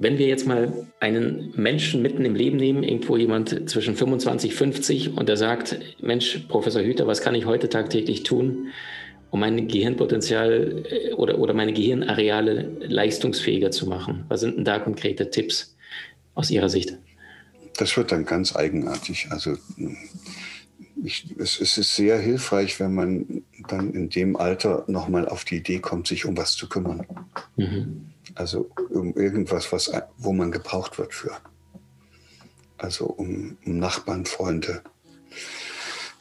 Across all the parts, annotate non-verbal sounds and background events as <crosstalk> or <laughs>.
Wenn wir jetzt mal einen Menschen mitten im Leben nehmen, irgendwo jemand zwischen 25, 50 und der sagt, Mensch, Professor Hüter, was kann ich heute tagtäglich tun, um mein Gehirnpotenzial äh, oder, oder meine Gehirnareale leistungsfähiger zu machen? Was sind denn da konkrete Tipps aus Ihrer Sicht? Das wird dann ganz eigenartig. Also ich, es, es, ist sehr hilfreich, wenn man dann in dem Alter nochmal auf die Idee kommt, sich um was zu kümmern. Mhm. Also um irgendwas, was, wo man gebraucht wird für. Also um, um Nachbarn, Freunde,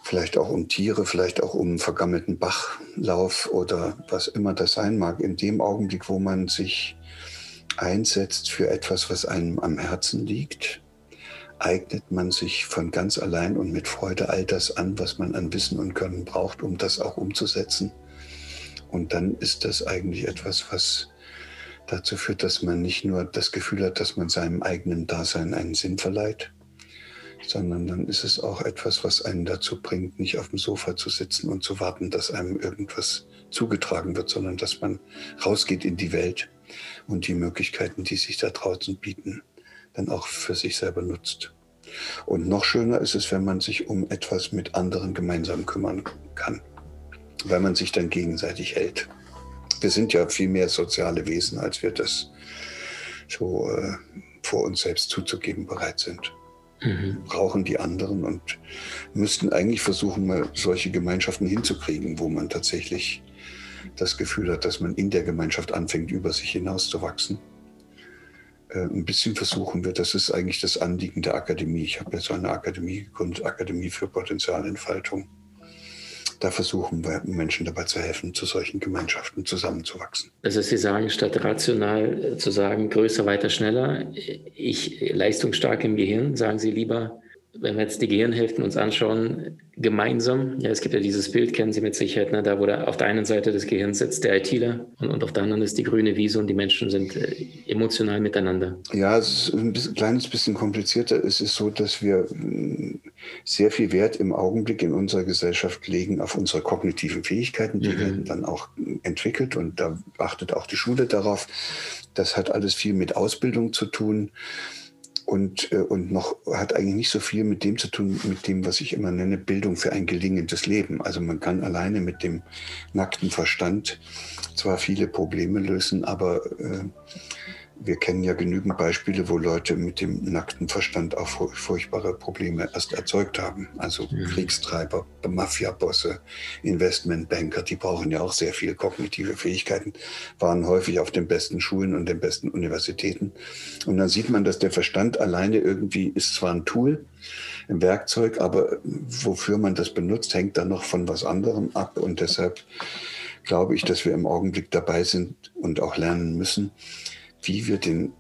vielleicht auch um Tiere, vielleicht auch um vergammelten Bachlauf oder was immer das sein mag. In dem Augenblick, wo man sich einsetzt für etwas, was einem am Herzen liegt, eignet man sich von ganz allein und mit Freude all das an, was man an Wissen und Können braucht, um das auch umzusetzen. Und dann ist das eigentlich etwas, was dazu führt, dass man nicht nur das Gefühl hat, dass man seinem eigenen Dasein einen Sinn verleiht, sondern dann ist es auch etwas, was einen dazu bringt, nicht auf dem Sofa zu sitzen und zu warten, dass einem irgendwas zugetragen wird, sondern dass man rausgeht in die Welt und die Möglichkeiten, die sich da draußen bieten, dann auch für sich selber nutzt. Und noch schöner ist es, wenn man sich um etwas mit anderen gemeinsam kümmern kann, weil man sich dann gegenseitig hält wir sind ja viel mehr soziale Wesen, als wir das so äh, vor uns selbst zuzugeben bereit sind. Mhm. Brauchen die anderen und müssten eigentlich versuchen, mal solche Gemeinschaften hinzukriegen, wo man tatsächlich das Gefühl hat, dass man in der Gemeinschaft anfängt, über sich hinauszuwachsen. Äh, ein bisschen versuchen wir, das ist eigentlich das Anliegen der Akademie. Ich habe so eine Akademie gegründet, Akademie für Potenzialentfaltung da versuchen wir Menschen dabei zu helfen, zu solchen Gemeinschaften zusammenzuwachsen. Also Sie sagen, statt rational zu sagen, größer, weiter, schneller, ich leistungsstark im Gehirn, sagen Sie lieber, wenn wir jetzt die Gehirnhälften uns anschauen, gemeinsam, ja, es gibt ja dieses Bild, kennen Sie mit Sicherheit, ne, da wo da auf der einen Seite des Gehirns sitzt der ITler und, und auf der anderen ist die grüne Wiese und die Menschen sind äh, emotional miteinander. Ja, es ist ein bisschen, kleines bisschen komplizierter. Es ist so, dass wir mm, sehr viel Wert im Augenblick in unserer Gesellschaft legen auf unsere kognitiven Fähigkeiten. Die mhm. werden dann auch entwickelt und da achtet auch die Schule darauf. Das hat alles viel mit Ausbildung zu tun und, äh, und noch hat eigentlich nicht so viel mit dem zu tun, mit dem, was ich immer nenne, Bildung für ein gelingendes Leben. Also man kann alleine mit dem nackten Verstand zwar viele Probleme lösen, aber äh, wir kennen ja genügend Beispiele, wo Leute mit dem nackten Verstand auch furchtbare Probleme erst erzeugt haben. Also mhm. Kriegstreiber, Mafiabosse, Investmentbanker, die brauchen ja auch sehr viel kognitive Fähigkeiten, waren häufig auf den besten Schulen und den besten Universitäten. Und dann sieht man, dass der Verstand alleine irgendwie ist zwar ein Tool, ein Werkzeug, aber wofür man das benutzt, hängt dann noch von was anderem ab. Und deshalb glaube ich, dass wir im Augenblick dabei sind und auch lernen müssen, wie wir den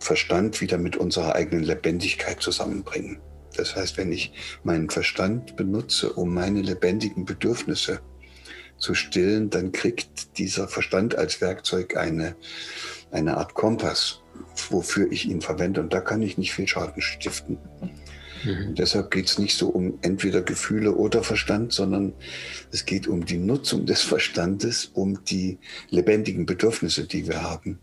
Verstand wieder mit unserer eigenen Lebendigkeit zusammenbringen. Das heißt, wenn ich meinen Verstand benutze, um meine lebendigen Bedürfnisse zu stillen, dann kriegt dieser Verstand als Werkzeug eine, eine Art Kompass, wofür ich ihn verwende. Und da kann ich nicht viel Schaden stiften. Mhm. Deshalb geht es nicht so um entweder Gefühle oder Verstand, sondern es geht um die Nutzung des Verstandes, um die lebendigen Bedürfnisse, die wir haben,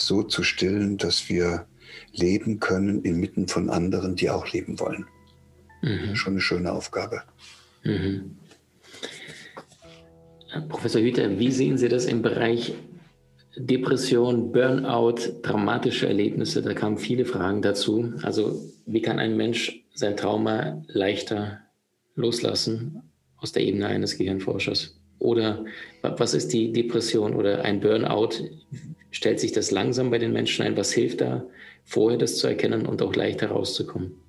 so zu stillen, dass wir leben können inmitten von anderen, die auch leben wollen. Mhm. Schon eine schöne Aufgabe. Mhm. Professor Hüter, wie sehen Sie das im Bereich Depression, Burnout, traumatische Erlebnisse? Da kamen viele Fragen dazu. Also wie kann ein Mensch sein Trauma leichter loslassen aus der Ebene eines Gehirnforschers? Oder was ist die Depression oder ein Burnout? Stellt sich das langsam bei den Menschen ein? Was hilft da, vorher das zu erkennen und auch leicht herauszukommen?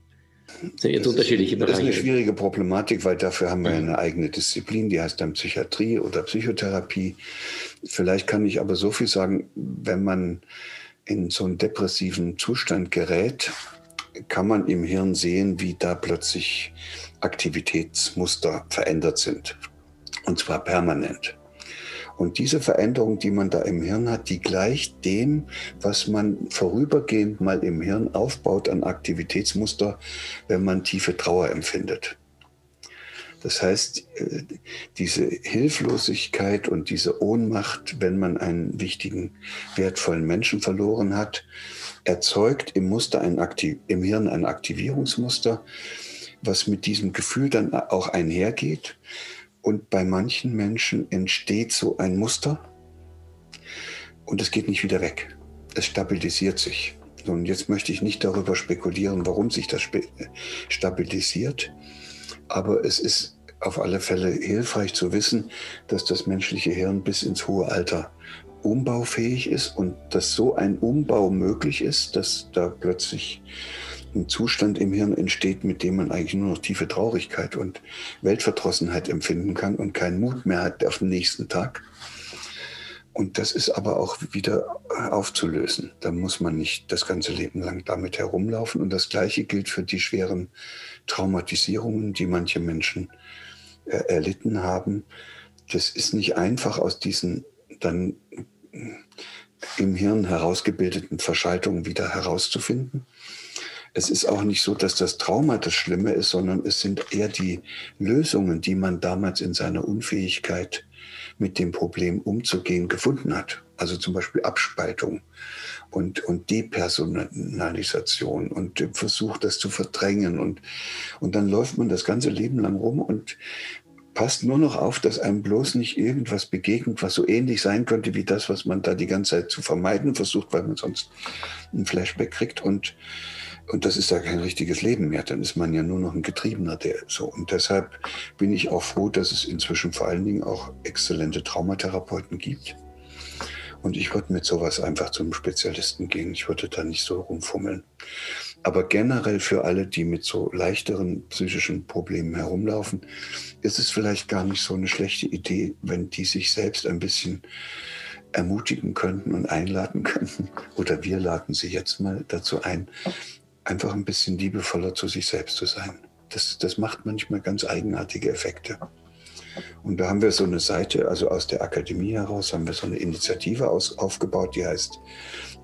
Das sind jetzt das unterschiedliche ist, Bereiche. Das ist eine schwierige Problematik, weil dafür haben wir eine eigene Disziplin, die heißt dann Psychiatrie oder Psychotherapie. Vielleicht kann ich aber so viel sagen, wenn man in so einen depressiven Zustand gerät, kann man im Hirn sehen, wie da plötzlich Aktivitätsmuster verändert sind. Und zwar permanent. Und diese Veränderung, die man da im Hirn hat, die gleicht dem, was man vorübergehend mal im Hirn aufbaut an Aktivitätsmuster, wenn man tiefe Trauer empfindet. Das heißt, äh, diese Hilflosigkeit und diese Ohnmacht, wenn man einen wichtigen, wertvollen Menschen verloren hat, erzeugt im, Muster ein Aktiv im Hirn ein Aktivierungsmuster, was mit diesem Gefühl dann auch einhergeht. Und bei manchen Menschen entsteht so ein Muster und es geht nicht wieder weg. Es stabilisiert sich. Und jetzt möchte ich nicht darüber spekulieren, warum sich das stabilisiert. Aber es ist auf alle Fälle hilfreich zu wissen, dass das menschliche Hirn bis ins hohe Alter umbaufähig ist und dass so ein Umbau möglich ist, dass da plötzlich ein Zustand im Hirn entsteht, mit dem man eigentlich nur noch tiefe Traurigkeit und Weltverdrossenheit empfinden kann und keinen Mut mehr hat auf den nächsten Tag. Und das ist aber auch wieder aufzulösen. Da muss man nicht das ganze Leben lang damit herumlaufen. Und das Gleiche gilt für die schweren Traumatisierungen, die manche Menschen äh, erlitten haben. Das ist nicht einfach aus diesen dann im Hirn herausgebildeten Verschaltungen wieder herauszufinden es ist auch nicht so, dass das Trauma das Schlimme ist, sondern es sind eher die Lösungen, die man damals in seiner Unfähigkeit mit dem Problem umzugehen gefunden hat. Also zum Beispiel Abspaltung und, und Depersonalisation und versucht, das zu verdrängen. Und, und dann läuft man das ganze Leben lang rum und passt nur noch auf, dass einem bloß nicht irgendwas begegnet, was so ähnlich sein könnte wie das, was man da die ganze Zeit zu vermeiden versucht, weil man sonst ein Flashback kriegt. Und und das ist ja kein richtiges Leben mehr. Dann ist man ja nur noch ein Getriebener, der so. Und deshalb bin ich auch froh, dass es inzwischen vor allen Dingen auch exzellente Traumatherapeuten gibt. Und ich würde mit sowas einfach zum Spezialisten gehen. Ich würde da nicht so rumfummeln. Aber generell für alle, die mit so leichteren psychischen Problemen herumlaufen, ist es vielleicht gar nicht so eine schlechte Idee, wenn die sich selbst ein bisschen ermutigen könnten und einladen <laughs> könnten. Oder wir laden sie jetzt mal dazu ein, einfach ein bisschen liebevoller zu sich selbst zu sein. Das, das macht manchmal ganz eigenartige Effekte. Und da haben wir so eine Seite, also aus der Akademie heraus haben wir so eine Initiative aus, aufgebaut, die heißt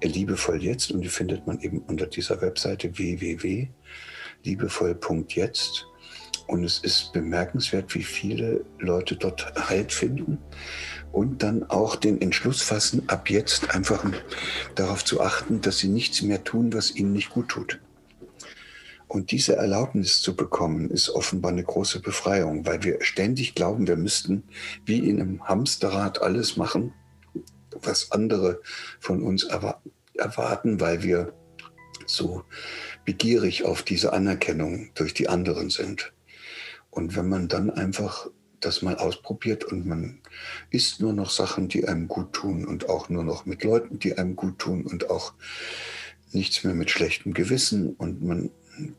Liebevoll jetzt und die findet man eben unter dieser Webseite www.liebevoll.jetzt. Und es ist bemerkenswert, wie viele Leute dort Halt finden und dann auch den Entschluss fassen, ab jetzt einfach darauf zu achten, dass sie nichts mehr tun, was ihnen nicht gut tut. Und diese Erlaubnis zu bekommen, ist offenbar eine große Befreiung, weil wir ständig glauben, wir müssten wie in einem Hamsterrad alles machen, was andere von uns erwarten, weil wir so begierig auf diese Anerkennung durch die anderen sind. Und wenn man dann einfach das mal ausprobiert und man isst nur noch Sachen, die einem gut tun und auch nur noch mit Leuten, die einem gut tun und auch nichts mehr mit schlechtem Gewissen und man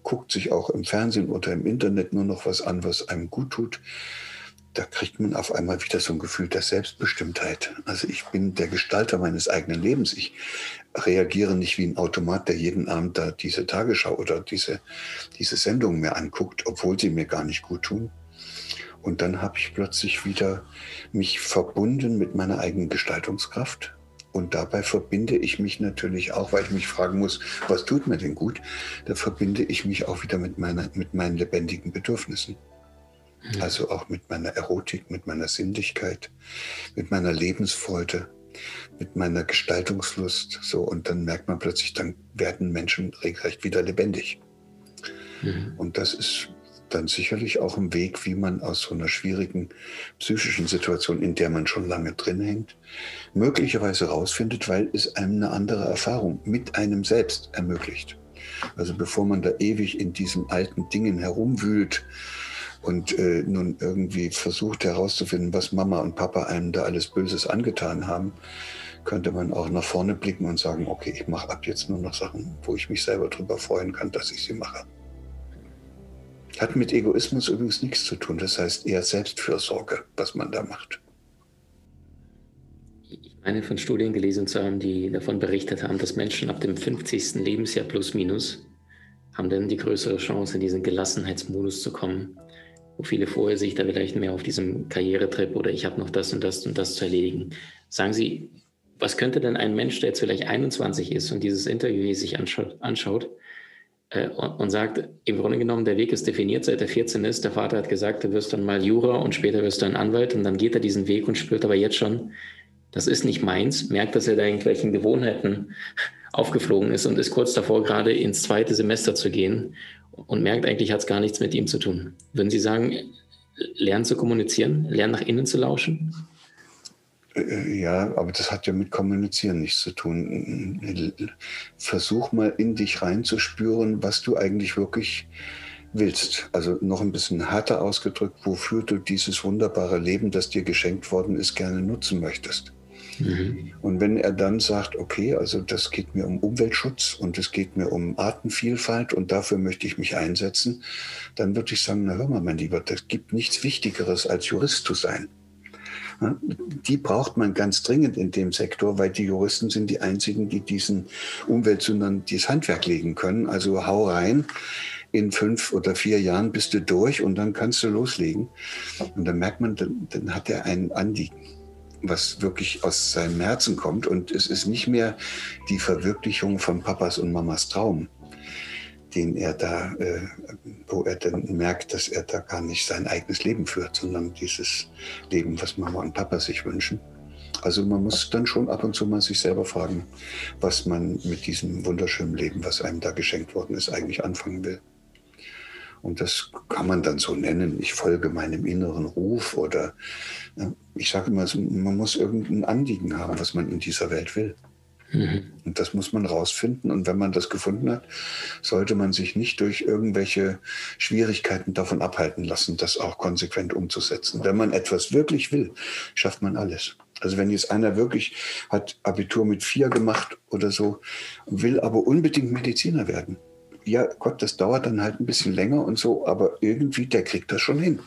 guckt sich auch im Fernsehen oder im Internet nur noch was an, was einem gut tut, da kriegt man auf einmal wieder so ein Gefühl der Selbstbestimmtheit. Also ich bin der Gestalter meines eigenen Lebens. Ich reagiere nicht wie ein Automat, der jeden Abend da diese Tagesschau oder diese, diese Sendung mir anguckt, obwohl sie mir gar nicht gut tun. Und dann habe ich plötzlich wieder mich verbunden mit meiner eigenen Gestaltungskraft, und dabei verbinde ich mich natürlich auch, weil ich mich fragen muss, was tut mir denn gut? Da verbinde ich mich auch wieder mit, meiner, mit meinen lebendigen Bedürfnissen. Mhm. Also auch mit meiner Erotik, mit meiner Sinnlichkeit, mit meiner Lebensfreude, mit meiner Gestaltungslust. So, und dann merkt man plötzlich, dann werden Menschen regelrecht wieder lebendig. Mhm. Und das ist dann sicherlich auch ein Weg, wie man aus so einer schwierigen psychischen Situation, in der man schon lange drin hängt, möglicherweise rausfindet, weil es einem eine andere Erfahrung mit einem selbst ermöglicht. Also bevor man da ewig in diesen alten Dingen herumwühlt und äh, nun irgendwie versucht herauszufinden, was Mama und Papa einem da alles Böses angetan haben, könnte man auch nach vorne blicken und sagen, okay, ich mache ab jetzt nur noch Sachen, wo ich mich selber darüber freuen kann, dass ich sie mache. Hat mit Egoismus übrigens nichts zu tun. Das heißt eher Selbstfürsorge, was man da macht. Ich meine von Studien gelesen zu haben, die davon berichtet haben, dass Menschen ab dem 50. Lebensjahr plus minus haben dann die größere Chance, in diesen Gelassenheitsmodus zu kommen, wo viele vorher sich da vielleicht mehr auf diesem Karrieretrip oder ich habe noch das und das und das zu erledigen. Sagen Sie, was könnte denn ein Mensch, der jetzt vielleicht 21 ist und dieses Interview sich anschaut, anschaut äh, und, sagt, im Grunde genommen, der Weg ist definiert, seit er 14 ist. Der Vater hat gesagt, du wirst dann mal Jura und später wirst du ein Anwalt und dann geht er diesen Weg und spürt aber jetzt schon, das ist nicht meins, merkt, dass er da irgendwelchen Gewohnheiten aufgeflogen ist und ist kurz davor, gerade ins zweite Semester zu gehen und merkt, eigentlich hat es gar nichts mit ihm zu tun. Würden Sie sagen, lernen zu kommunizieren, lernen nach innen zu lauschen? Äh, ja, aber das hat ja mit Kommunizieren nichts zu tun. Versuch mal in dich reinzuspüren, was du eigentlich wirklich willst. Also noch ein bisschen härter ausgedrückt, wofür du dieses wunderbare Leben, das dir geschenkt worden ist, gerne nutzen möchtest. Mhm. Und wenn er dann sagt, okay, also das geht mir um Umweltschutz und es geht mir um Artenvielfalt und dafür möchte ich mich einsetzen, dann würde ich sagen, na hör mal, mein Lieber, das gibt nichts Wichtigeres als Jurist zu sein. Die braucht man ganz dringend in dem Sektor, weil die Juristen sind die einzigen, die diesen Umweltsündern dieses Handwerk legen können. Also hau rein. In fünf oder vier Jahren bist du durch und dann kannst du loslegen. Und dann merkt man, dann, dann hat er ein Anliegen was wirklich aus seinem Herzen kommt. Und es ist nicht mehr die Verwirklichung von Papas und Mamas Traum, den er da, äh, wo er dann merkt, dass er da gar nicht sein eigenes Leben führt, sondern dieses Leben, was Mama und Papa sich wünschen. Also man muss dann schon ab und zu mal sich selber fragen, was man mit diesem wunderschönen Leben, was einem da geschenkt worden ist, eigentlich anfangen will. Und das kann man dann so nennen, ich folge meinem inneren Ruf oder ich sage immer, man muss irgendein Anliegen haben, was man in dieser Welt will. Mhm. Und das muss man rausfinden. Und wenn man das gefunden hat, sollte man sich nicht durch irgendwelche Schwierigkeiten davon abhalten lassen, das auch konsequent umzusetzen. Wenn man etwas wirklich will, schafft man alles. Also wenn jetzt einer wirklich hat Abitur mit vier gemacht oder so, will aber unbedingt Mediziner werden. Ja, Gott, das dauert dann halt ein bisschen länger und so, aber irgendwie, der kriegt das schon hin.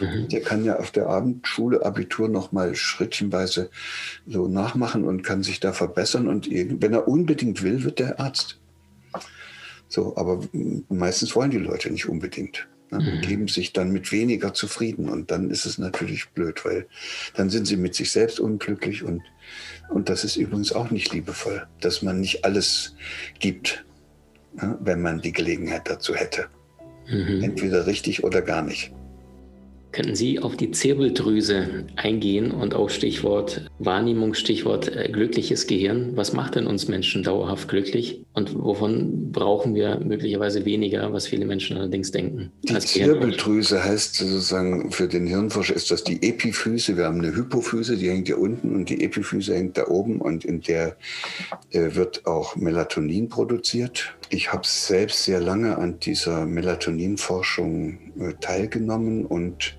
Mhm. Der kann ja auf der Abendschule Abitur noch mal schrittchenweise so nachmachen und kann sich da verbessern. Und wenn er unbedingt will, wird der Arzt. So, aber meistens wollen die Leute nicht unbedingt. Ne? Mhm. Geben sich dann mit weniger zufrieden. Und dann ist es natürlich blöd, weil dann sind sie mit sich selbst unglücklich. Und, und das ist übrigens auch nicht liebevoll, dass man nicht alles gibt, ne? wenn man die Gelegenheit dazu hätte. Mhm. Entweder richtig oder gar nicht. Könnten Sie auf die Zirbeldrüse eingehen und auch Stichwort Wahrnehmung, Stichwort äh, glückliches Gehirn? Was macht denn uns Menschen dauerhaft glücklich und wovon brauchen wir möglicherweise weniger, was viele Menschen allerdings denken? Die Zirbeldrüse heißt sozusagen für den Hirnforscher ist das die Epiphyse. Wir haben eine Hypophyse, die hängt hier unten und die Epiphyse hängt da oben und in der äh, wird auch Melatonin produziert. Ich habe selbst sehr lange an dieser Melatoninforschung äh, teilgenommen und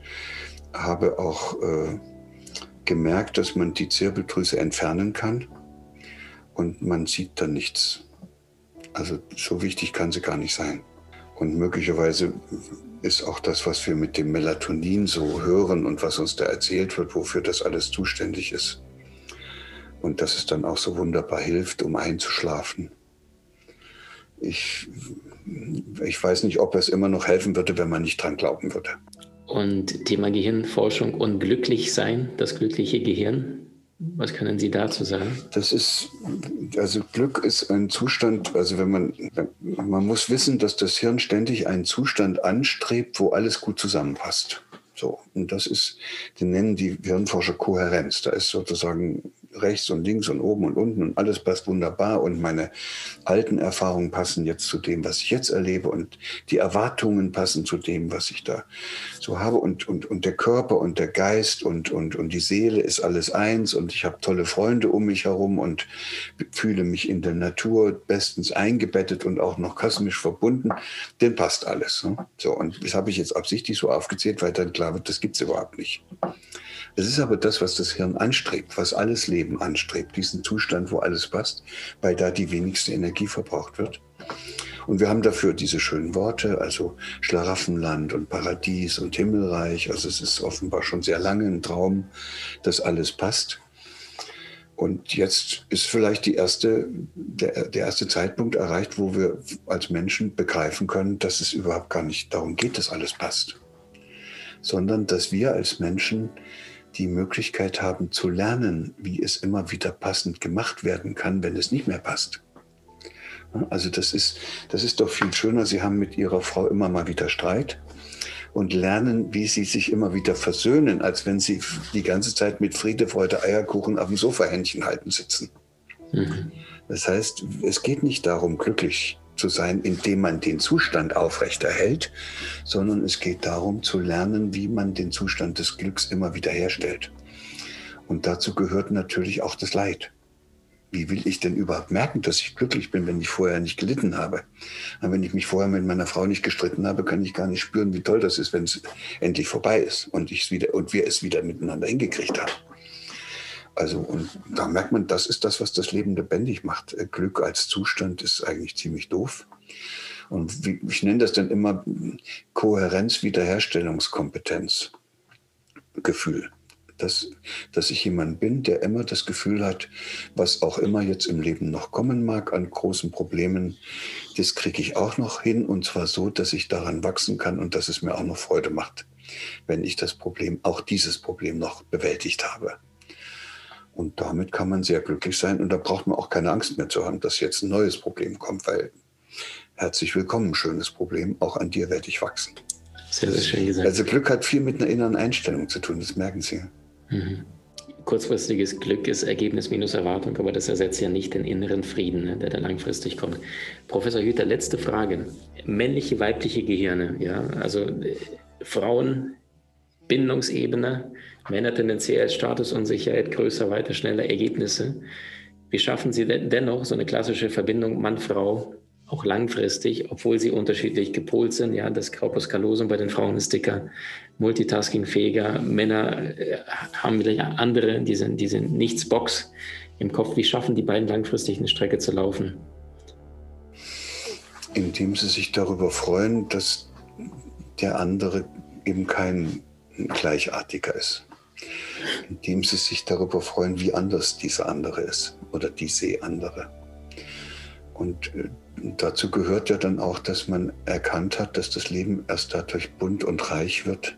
habe auch äh, gemerkt, dass man die Zirbeldrüse entfernen kann und man sieht dann nichts. Also so wichtig kann sie gar nicht sein. Und möglicherweise ist auch das, was wir mit dem Melatonin so hören und was uns da erzählt wird, wofür das alles zuständig ist. Und dass es dann auch so wunderbar hilft, um einzuschlafen. Ich, ich weiß nicht, ob es immer noch helfen würde, wenn man nicht dran glauben würde. Und Thema Gehirnforschung und glücklich sein, das glückliche Gehirn. Was können Sie dazu sagen? Das ist, also Glück ist ein Zustand, also wenn man, man muss wissen, dass das Hirn ständig einen Zustand anstrebt, wo alles gut zusammenpasst. So. Und das ist, den nennen die Hirnforscher Kohärenz. Da ist sozusagen rechts und links und oben und unten und alles passt wunderbar und meine alten Erfahrungen passen jetzt zu dem, was ich jetzt erlebe und die Erwartungen passen zu dem, was ich da so habe und, und, und der Körper und der Geist und, und, und die Seele ist alles eins und ich habe tolle Freunde um mich herum und fühle mich in der Natur bestens eingebettet und auch noch kosmisch verbunden, dann passt alles. Ne? So, und das habe ich jetzt absichtlich so aufgezählt, weil dann klar wird, das gibt es überhaupt nicht. Es ist aber das, was das Hirn anstrebt, was alles Leben anstrebt, diesen Zustand, wo alles passt, weil da die wenigste Energie verbraucht wird. Und wir haben dafür diese schönen Worte, also Schlaraffenland und Paradies und Himmelreich. Also es ist offenbar schon sehr lange ein Traum, dass alles passt. Und jetzt ist vielleicht erste, der, der erste Zeitpunkt erreicht, wo wir als Menschen begreifen können, dass es überhaupt gar nicht darum geht, dass alles passt, sondern dass wir als Menschen die Möglichkeit haben zu lernen, wie es immer wieder passend gemacht werden kann, wenn es nicht mehr passt. Also das ist, das ist doch viel schöner. Sie haben mit Ihrer Frau immer mal wieder Streit und lernen, wie sie sich immer wieder versöhnen, als wenn sie die ganze Zeit mit Friede, Freude, Eierkuchen auf dem Sofa Händchen halten sitzen. Mhm. Das heißt, es geht nicht darum, glücklich zu sein, indem man den Zustand aufrechterhält, sondern es geht darum zu lernen, wie man den Zustand des Glücks immer wieder herstellt. Und dazu gehört natürlich auch das Leid wie will ich denn überhaupt merken, dass ich glücklich bin, wenn ich vorher nicht gelitten habe? Und wenn ich mich vorher mit meiner Frau nicht gestritten habe, kann ich gar nicht spüren, wie toll das ist, wenn es endlich vorbei ist und, ich wieder, und wir es wieder miteinander hingekriegt haben. Also, und da merkt man, das ist das, was das Leben lebendig macht. Glück als Zustand ist eigentlich ziemlich doof. Und ich nenne das dann immer Kohärenz, Wiederherstellungskompetenz, Gefühl dass, dass ich jemand bin, der immer das Gefühl hat, was auch immer jetzt im Leben noch kommen mag an großen Problemen, das kriege ich auch noch hin und zwar so, dass ich daran wachsen kann und dass es mir auch noch Freude macht, wenn ich das Problem, auch dieses Problem noch bewältigt habe. Und damit kann man sehr glücklich sein und da braucht man auch keine Angst mehr zu haben, dass jetzt ein neues Problem kommt, weil herzlich willkommen, schönes Problem, auch an dir werde ich wachsen. Sehr, sehr schön gesagt. Also Glück hat viel mit einer inneren Einstellung zu tun, das merken Sie. Mhm. Kurzfristiges Glück ist Ergebnis minus Erwartung, aber das ersetzt ja nicht den inneren Frieden, ne, der dann langfristig kommt. Professor Hüter, letzte Frage. Männliche, weibliche Gehirne, ja, also äh, Frauen, Bindungsebene, Männer tendenziell Statusunsicherheit, größer, weiter, schneller Ergebnisse. Wie schaffen Sie denn dennoch so eine klassische Verbindung Mann-Frau auch langfristig, obwohl sie unterschiedlich gepolt sind. Ja, das Corpus callosum bei den Frauen ist dicker, multitaskingfähiger. Männer äh, haben vielleicht andere, die sind, die sind nichts Box im Kopf. Wie schaffen die beiden langfristig eine Strecke zu laufen? Indem sie sich darüber freuen, dass der andere eben kein gleichartiger ist. Indem sie sich darüber freuen, wie anders dieser andere ist oder diese andere. Und äh, dazu gehört ja dann auch, dass man erkannt hat, dass das Leben erst dadurch bunt und reich wird,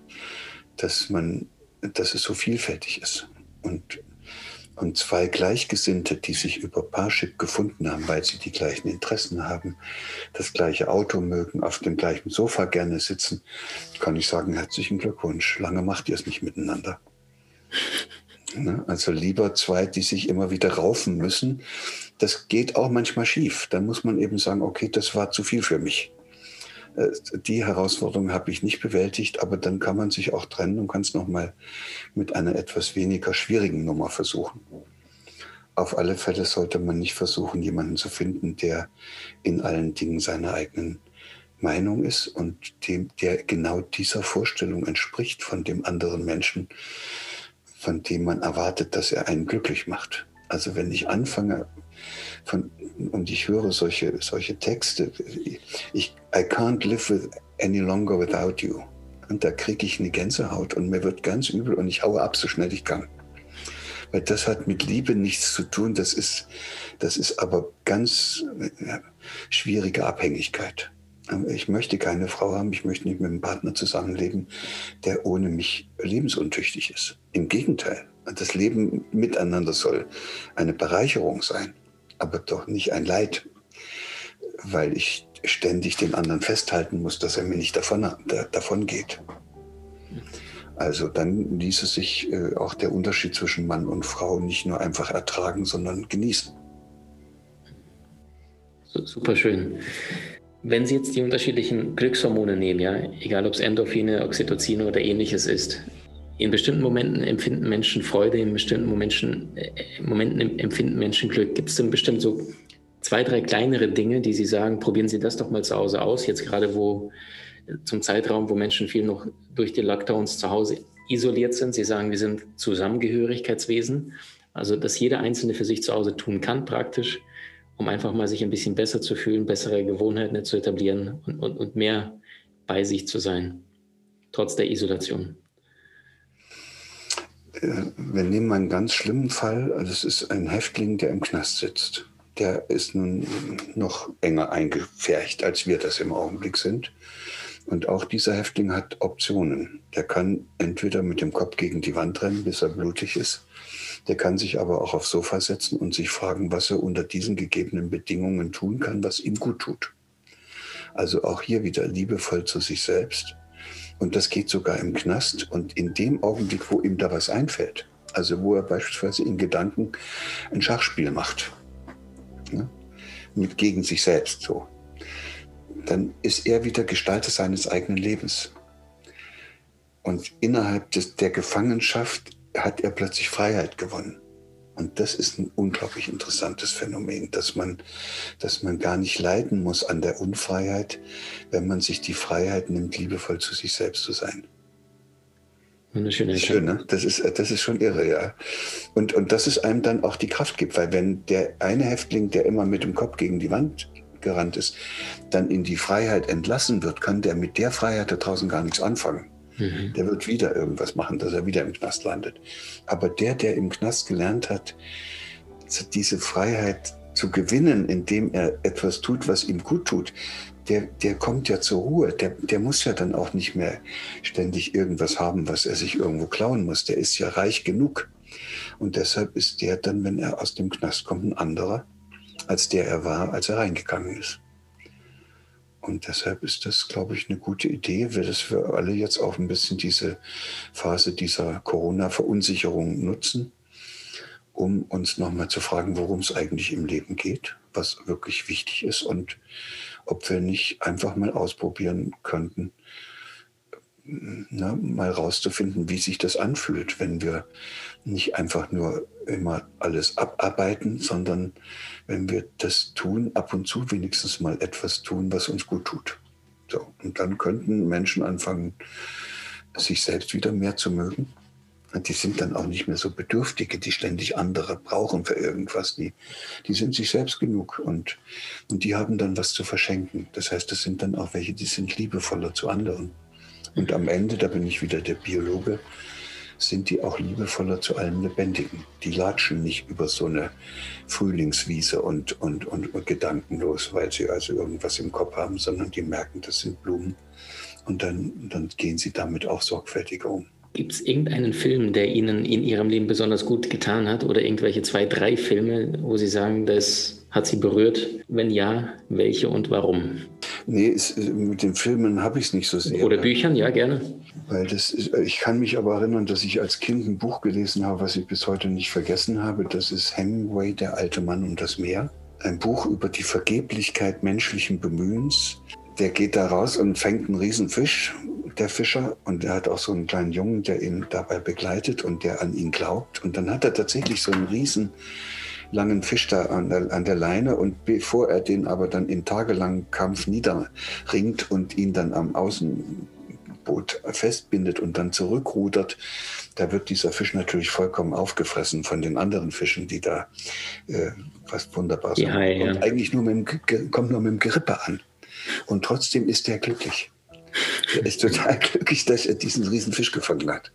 dass man, dass es so vielfältig ist. Und, und zwei Gleichgesinnte, die sich über Parship gefunden haben, weil sie die gleichen Interessen haben, das gleiche Auto mögen, auf dem gleichen Sofa gerne sitzen, kann ich sagen, herzlichen Glückwunsch. Lange macht ihr es nicht miteinander. Ne? Also lieber zwei, die sich immer wieder raufen müssen. Das geht auch manchmal schief. Dann muss man eben sagen, okay, das war zu viel für mich. Äh, die Herausforderung habe ich nicht bewältigt, aber dann kann man sich auch trennen und kann es nochmal mit einer etwas weniger schwierigen Nummer versuchen. Auf alle Fälle sollte man nicht versuchen, jemanden zu finden, der in allen Dingen seiner eigenen Meinung ist und dem, der genau dieser Vorstellung entspricht von dem anderen Menschen, von dem man erwartet, dass er einen glücklich macht. Also wenn ich anfange von, und ich höre solche, solche Texte, ich, I can't live with any longer without you. Und da kriege ich eine Gänsehaut und mir wird ganz übel und ich haue ab, so schnell ich kann. Weil das hat mit Liebe nichts zu tun, das ist, das ist aber ganz ja, schwierige Abhängigkeit. Ich möchte keine Frau haben, ich möchte nicht mit einem Partner zusammenleben, der ohne mich lebensuntüchtig ist. Im Gegenteil, das Leben miteinander soll eine Bereicherung sein, aber doch nicht ein Leid, weil ich ständig den anderen festhalten muss, dass er mir nicht davon, davon geht. Also dann ließe sich äh, auch der Unterschied zwischen Mann und Frau nicht nur einfach ertragen, sondern genießen. Super schön. Wenn Sie jetzt die unterschiedlichen Glückshormone nehmen, ja, egal ob es Endorphine, Oxytocine oder ähnliches ist, in bestimmten Momenten empfinden Menschen Freude, in bestimmten Momenten, äh, Momenten empfinden Menschen Glück. Gibt es denn bestimmt so zwei, drei kleinere Dinge, die Sie sagen, probieren Sie das doch mal zu Hause aus, jetzt gerade wo zum Zeitraum, wo Menschen viel noch durch die Lockdowns zu Hause isoliert sind. Sie sagen, wir sind Zusammengehörigkeitswesen, also dass jeder Einzelne für sich zu Hause tun kann praktisch um einfach mal sich ein bisschen besser zu fühlen, bessere Gewohnheiten zu etablieren und, und, und mehr bei sich zu sein, trotz der Isolation? äh, wir nehmen einen ganz schlimmen Fall. Das ist ein Häftling, der im Knast sitzt. Der ist nun noch enger eingefärcht, als wir das im Augenblick sind. Und auch dieser Häftling hat Optionen. Der kann entweder mit dem Kopf gegen die Wand rennen, bis er blutig ist. Der kann sich aber auch aufs Sofa setzen und sich fragen, was er unter diesen gegebenen Bedingungen tun kann, was ihm gut tut. Also auch hier wieder liebevoll zu sich selbst. Und das geht sogar im Knast. Und in dem Augenblick, wo ihm da was einfällt, also wo er beispielsweise in Gedanken ein Schachspiel macht, ne, mit gegen sich selbst so, dann ist er wieder Gestalter seines eigenen Lebens. Und innerhalb des, der Gefangenschaft hat er plötzlich Freiheit gewonnen. Und das ist ein unglaublich interessantes Phänomen, dass man, dass man gar nicht leiden muss an der Unfreiheit, wenn man sich die Freiheit nimmt, liebevoll zu sich selbst zu sein. Schön, ne? Das ist, das ist schon irre, ja. Und, und dass es einem dann auch die Kraft gibt, weil wenn der eine Häftling, der immer mit dem Kopf gegen die Wand gerannt ist, dann in die Freiheit entlassen wird, kann der mit der Freiheit da draußen gar nichts anfangen. Mhm. Der wird wieder irgendwas machen, dass er wieder im Knast landet. Aber der, der im Knast gelernt hat, diese Freiheit zu gewinnen, indem er etwas tut, was ihm gut tut, der, der kommt ja zur Ruhe. Der, der muss ja dann auch nicht mehr ständig irgendwas haben, was er sich irgendwo klauen muss. Der ist ja reich genug. Und deshalb ist der dann, wenn er aus dem Knast kommt, ein anderer, als der er war, als er reingegangen ist. Und deshalb ist das, glaube ich, eine gute Idee, weil das wir alle jetzt auch ein bisschen diese Phase dieser Corona-Verunsicherung nutzen, um uns nochmal zu fragen, worum es eigentlich im Leben geht, was wirklich wichtig ist und ob wir nicht einfach mal ausprobieren könnten, na, mal rauszufinden, wie sich das anfühlt, wenn wir nicht einfach nur immer alles abarbeiten, sondern wenn wir das tun, ab und zu wenigstens mal etwas tun, was uns gut tut. So, und dann könnten Menschen anfangen, sich selbst wieder mehr zu mögen. Und die sind dann auch nicht mehr so Bedürftige, die ständig andere brauchen für irgendwas. Die, die sind sich selbst genug und, und die haben dann was zu verschenken. Das heißt, das sind dann auch welche, die sind liebevoller zu anderen. Und am Ende, da bin ich wieder der Biologe, sind die auch liebevoller zu allem Lebendigen. Die latschen nicht über so eine Frühlingswiese und, und, und, und gedankenlos, weil sie also irgendwas im Kopf haben, sondern die merken, das sind Blumen. Und dann, dann gehen sie damit auch sorgfältiger um. Gibt es irgendeinen Film, der Ihnen in Ihrem Leben besonders gut getan hat oder irgendwelche zwei, drei Filme, wo Sie sagen, das hat Sie berührt? Wenn ja, welche und warum? Nee, es, mit den Filmen habe ich es nicht so sehr. Oder Büchern, ja, gerne. Weil das ist, ich kann mich aber erinnern, dass ich als Kind ein Buch gelesen habe, was ich bis heute nicht vergessen habe. Das ist Hemingway, Der alte Mann und das Meer. Ein Buch über die Vergeblichkeit menschlichen Bemühens. Der geht da raus und fängt einen Riesenfisch, der Fischer. Und er hat auch so einen kleinen Jungen, der ihn dabei begleitet und der an ihn glaubt. Und dann hat er tatsächlich so einen riesen langen Fisch da an der, an der Leine und bevor er den aber dann in tagelangen Kampf niederringt und ihn dann am Außenboot festbindet und dann zurückrudert, da wird dieser Fisch natürlich vollkommen aufgefressen von den anderen Fischen, die da äh, was wunderbar sind. Ja, ja. Und eigentlich nur mit dem, kommt nur mit dem Gerippe an. Und trotzdem ist er glücklich. Er ist total glücklich, dass er diesen riesen Fisch gefangen hat.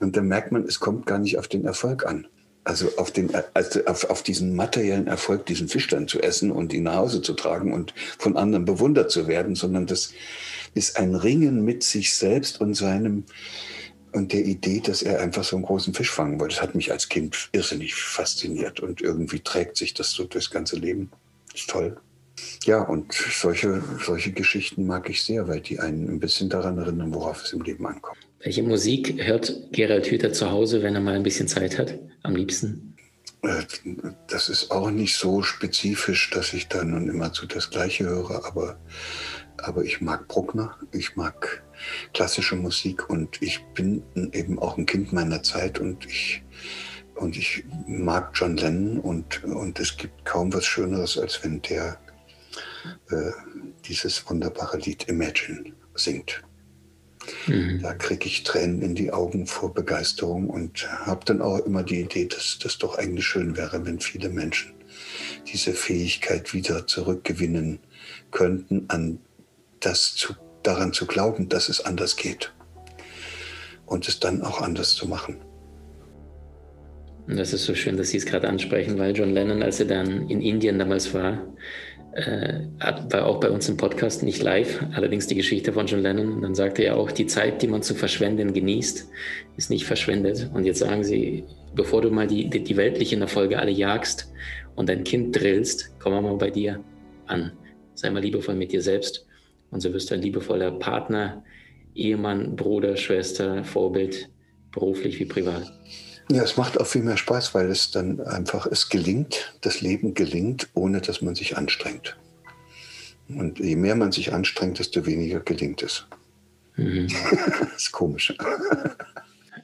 Und dann merkt man, es kommt gar nicht auf den Erfolg an also auf, den, also auf, auf diesen materiellen Erfolg, diesen Fisch dann zu essen und ihn nach Hause zu tragen und von anderen bewundert zu werden, sondern das ist ein Ringen mit sich selbst und seinem und der Idee, dass er einfach so einen großen Fisch fangen wollte. Das hat mich als Kind irrsinnig fasziniert und irgendwie trägt sich das so durchs ganze Leben. Das ist toll. Ja, und solche, solche Geschichten mag ich sehr, weil die einen ein bisschen daran erinnern, worauf es im Leben ankommt. Welche Musik hört Gerald Hüther zu Hause, wenn er mal ein bisschen Zeit hat, am liebsten? Äh, das ist auch nicht so spezifisch, dass ich da nun immer zu das Gleiche höre, aber, aber ich mag Bruckner, ich mag klassische Musik und ich bin eben auch ein Kind meiner Zeit und ich, und ich mag John Lennon und, und es gibt kaum was Schöneres, als wenn der äh, dieses wunderbare Lied Imagine singt. Mhm. Da kriege ich Tränen in die Augen vor Begeisterung und habe dann auch immer die Idee, dass das doch eigentlich schön wäre, wenn viele Menschen diese Fähigkeit wieder zurückgewinnen könnten, an das zu, daran zu glauben, dass es anders geht und es dann auch anders zu machen. Das ist so schön, dass Sie es gerade ansprechen, weil John Lennon, als er dann in Indien damals war, äh, war auch bei uns im Podcast nicht live, allerdings die Geschichte von John Lennon. Und dann sagte er auch, die Zeit, die man zu verschwenden genießt, ist nicht verschwendet. Und jetzt sagen Sie, bevor du mal die, die, die weltlichen Erfolge alle jagst und dein Kind drillst, komm mal bei dir an. Sei mal liebevoll mit dir selbst und so wirst du ein liebevoller Partner, Ehemann, Bruder, Schwester, Vorbild, beruflich wie privat. Ja, es macht auch viel mehr Spaß, weil es dann einfach, es gelingt, das Leben gelingt, ohne dass man sich anstrengt. Und je mehr man sich anstrengt, desto weniger gelingt es. Mhm. das <laughs> ist komisch.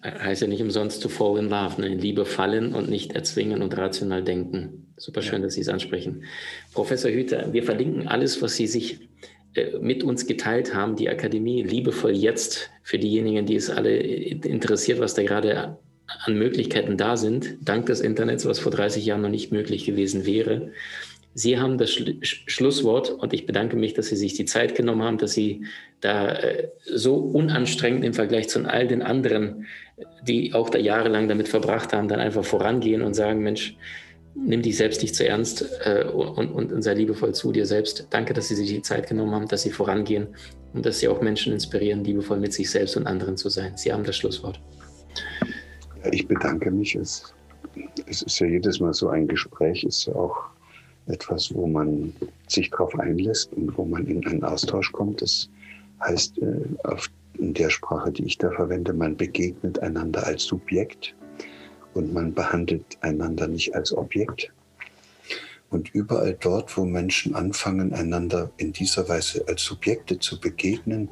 Heißt ja nicht umsonst to fall in love, ne? in Liebe fallen und nicht erzwingen und rational denken. Super schön, ja. dass Sie es ansprechen. Professor Hüter, wir verlinken alles, was Sie sich äh, mit uns geteilt haben, die Akademie liebevoll jetzt für diejenigen, die es alle interessiert, was da gerade an Möglichkeiten da sind, dank des Internets, was vor 30 Jahren noch nicht möglich gewesen wäre. Sie haben das Schlu Schlusswort und ich bedanke mich, dass Sie sich die Zeit genommen haben, dass Sie da äh, so unanstrengend im Vergleich zu all den anderen, die auch da jahrelang damit verbracht haben, dann einfach vorangehen und sagen, Mensch, nimm dich selbst nicht zu ernst äh, und, und, und, sei liebevoll zu dir selbst. Danke, dass Sie sich die Zeit genommen haben, dass Sie vorangehen und dass Sie auch Menschen inspirieren, liebevoll mit sich selbst und anderen zu sein. Sie haben das Schlusswort. Ich bedanke mich. Es, es ist ja jedes Mal so ein Gespräch, ist ja auch etwas, wo man sich darauf einlässt und wo man in einen Austausch kommt. Das heißt, äh, auf, in der Sprache, die ich da verwende, man begegnet einander als Subjekt und man behandelt einander nicht als Objekt. Und überall dort, wo Menschen anfangen, einander in dieser Weise als Subjekte zu begegnen,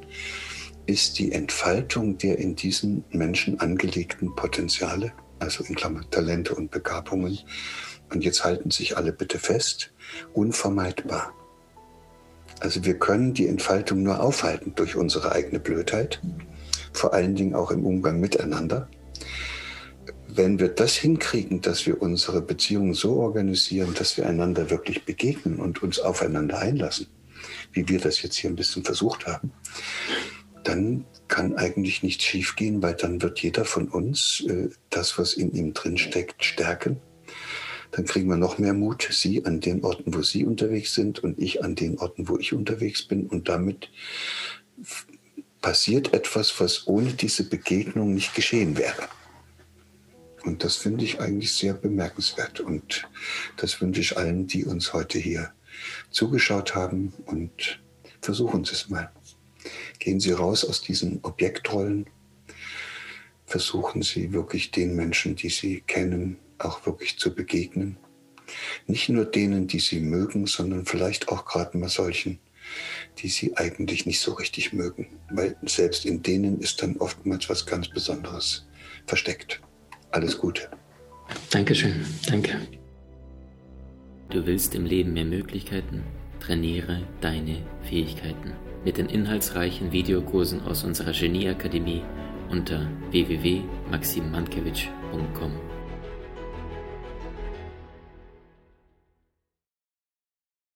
ist die Entfaltung der in diesen Menschen angelegten Potenziale, also in Klammern Talente und Begabungen, und jetzt halten sich alle bitte fest, unvermeidbar. Also wir können die Entfaltung nur aufhalten durch unsere eigene Blödheit, vor allen Dingen auch im Umgang miteinander. Wenn wir das hinkriegen, dass wir unsere Beziehungen so organisieren, dass wir einander wirklich begegnen und uns aufeinander einlassen, wie wir das jetzt hier ein bisschen versucht haben, dann kann eigentlich nichts schiefgehen, weil dann wird jeder von uns äh, das, was in ihm drin steckt, stärken. Dann kriegen wir noch mehr Mut, Sie an den Orten, wo Sie unterwegs sind und ich an den Orten, wo ich unterwegs bin. Und damit passiert etwas, was ohne diese Begegnung nicht geschehen wäre. Und das finde ich eigentlich sehr bemerkenswert. Und das wünsche ich allen, die uns heute hier zugeschaut haben. Und versuchen Sie es mal. Gehen Sie raus aus diesen Objektrollen. Versuchen Sie wirklich den Menschen, die Sie kennen, auch wirklich zu begegnen. Nicht nur denen, die Sie mögen, sondern vielleicht auch gerade mal solchen, die Sie eigentlich nicht so richtig mögen. Weil selbst in denen ist dann oftmals was ganz Besonderes versteckt. Alles Gute. Dankeschön. Danke. Du willst im Leben mehr Möglichkeiten? Trainiere deine Fähigkeiten mit den inhaltsreichen Videokursen aus unserer Genieakademie unter www.maximmankiewicz.com.